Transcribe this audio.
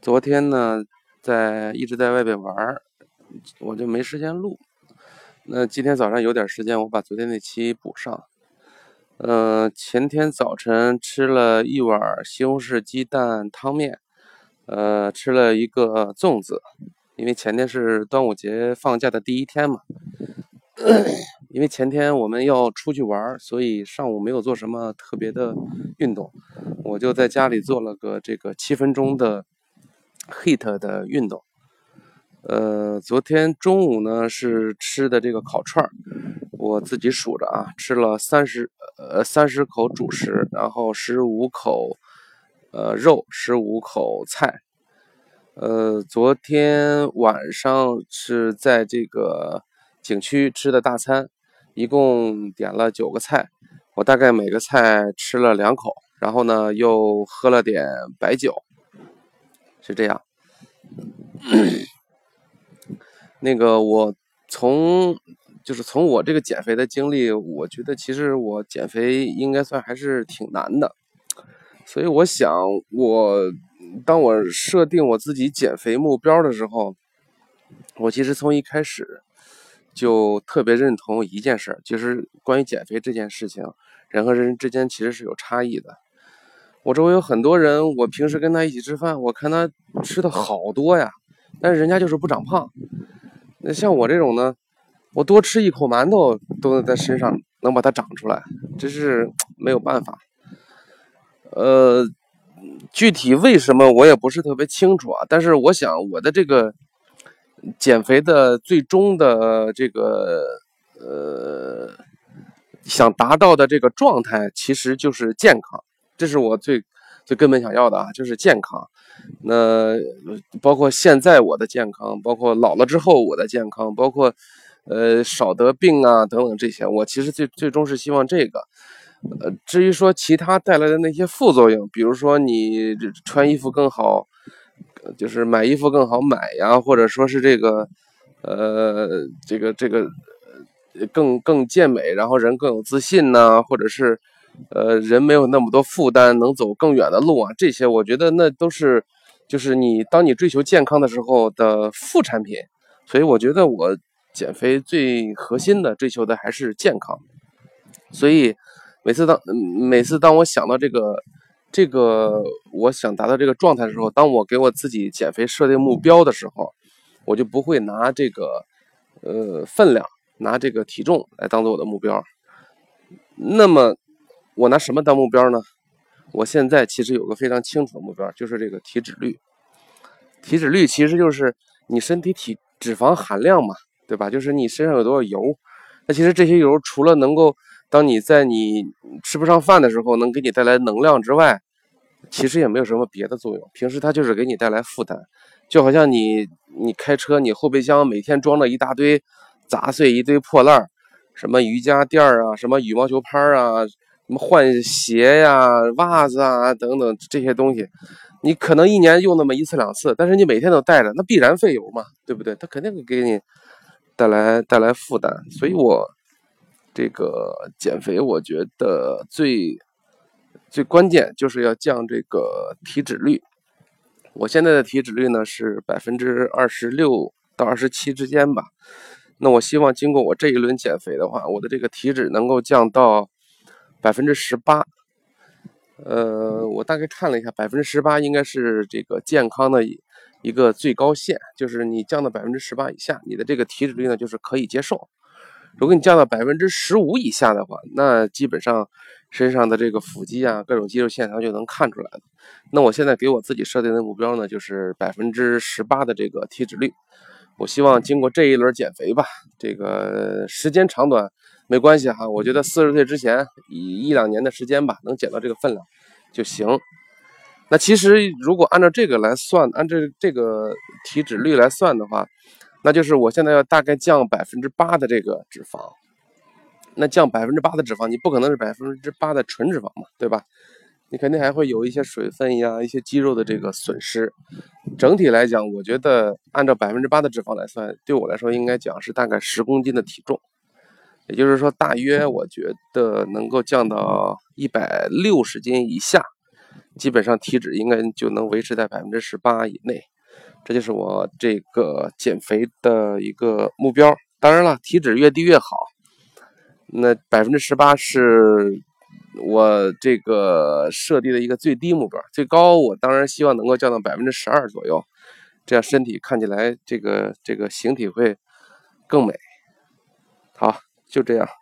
昨天呢，在一直在外边玩，我就没时间录。那今天早上有点时间，我把昨天那期补上。嗯，前天早晨吃了一碗西红柿鸡蛋汤面，呃，吃了一个粽子，因为前天是端午节放假的第一天嘛。因为前天我们要出去玩，所以上午没有做什么特别的运动，我就在家里做了个这个七分钟的。Heat 的运动，呃，昨天中午呢是吃的这个烤串儿，我自己数着啊，吃了三十呃三十口主食，然后十五口呃肉，十五口菜，呃，昨天晚上是在这个景区吃的大餐，一共点了九个菜，我大概每个菜吃了两口，然后呢又喝了点白酒。是这样，那个我从就是从我这个减肥的经历，我觉得其实我减肥应该算还是挺难的，所以我想我当我设定我自己减肥目标的时候，我其实从一开始就特别认同一件事，就是关于减肥这件事情，人和人之间其实是有差异的。我周围有很多人，我平时跟他一起吃饭，我看他吃的好多呀，但是人家就是不长胖。那像我这种呢，我多吃一口馒头都能在身上能把它长出来，这是没有办法。呃，具体为什么我也不是特别清楚啊，但是我想我的这个减肥的最终的这个呃想达到的这个状态，其实就是健康。这是我最最根本想要的啊，就是健康。那包括现在我的健康，包括老了之后我的健康，包括呃少得病啊等等这些，我其实最最终是希望这个。呃，至于说其他带来的那些副作用，比如说你穿衣服更好，就是买衣服更好买呀，或者说是这个呃这个这个更更健美，然后人更有自信呢，或者是。呃，人没有那么多负担，能走更远的路啊，这些我觉得那都是，就是你当你追求健康的时候的副产品。所以我觉得我减肥最核心的追求的还是健康。所以每次当每次当我想到这个这个我想达到这个状态的时候，当我给我自己减肥设定目标的时候，我就不会拿这个呃分量，拿这个体重来当做我的目标。那么。我拿什么当目标呢？我现在其实有个非常清楚的目标，就是这个体脂率。体脂率其实就是你身体体脂肪含量嘛，对吧？就是你身上有多少油。那其实这些油除了能够当你在你吃不上饭的时候能给你带来能量之外，其实也没有什么别的作用。平时它就是给你带来负担，就好像你你开车，你后备箱每天装了一大堆杂碎、一堆破烂什么瑜伽垫啊，什么羽毛球拍啊。什么换鞋呀、袜子啊等等这些东西，你可能一年用那么一次两次，但是你每天都带着，那必然费油嘛，对不对？它肯定会给你带来带来负担。所以我这个减肥，我觉得最最关键就是要降这个体脂率。我现在的体脂率呢是百分之二十六到二十七之间吧。那我希望经过我这一轮减肥的话，我的这个体脂能够降到。百分之十八，呃，我大概看了一下，百分之十八应该是这个健康的一个最高线，就是你降到百分之十八以下，你的这个体脂率呢就是可以接受。如果你降到百分之十五以下的话，那基本上身上的这个腹肌啊，各种肌肉线条就能看出来了。那我现在给我自己设定的目标呢，就是百分之十八的这个体脂率。我希望经过这一轮减肥吧，这个时间长短。没关系哈，我觉得四十岁之前以一两年的时间吧，能减到这个分量就行。那其实如果按照这个来算，按照这个体脂率来算的话，那就是我现在要大概降百分之八的这个脂肪。那降百分之八的脂肪，你不可能是百分之八的纯脂肪嘛，对吧？你肯定还会有一些水分呀，一些肌肉的这个损失。整体来讲，我觉得按照百分之八的脂肪来算，对我来说应该讲是大概十公斤的体重。也就是说，大约我觉得能够降到一百六十斤以下，基本上体脂应该就能维持在百分之十八以内，这就是我这个减肥的一个目标。当然了，体脂越低越好。那百分之十八是我这个设定的一个最低目标，最高我当然希望能够降到百分之十二左右，这样身体看起来这个这个形体会更美。好，就这样。